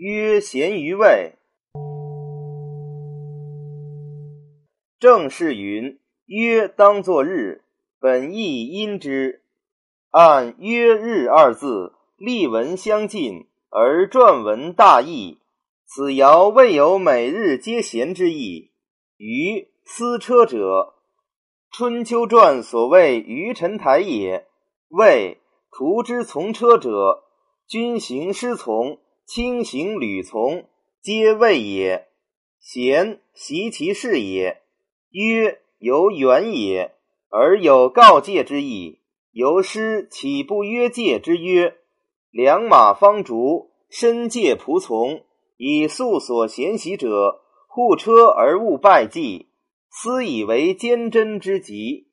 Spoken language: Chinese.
曰咸于味。正是云：曰当作日，本意因之。按“曰日”二字，例文相近，而篆文大异。此爻未有每日皆咸之意。于司车者，春秋传所谓于臣台也。谓徒之从车者，君行师从。轻行履从，皆谓也。贤习其事也。曰由远也，而有告诫之意。由师岂不约戒之曰？良马方逐，身戒仆从，以素所贤习者，护车而勿败绩，斯以为坚贞之极。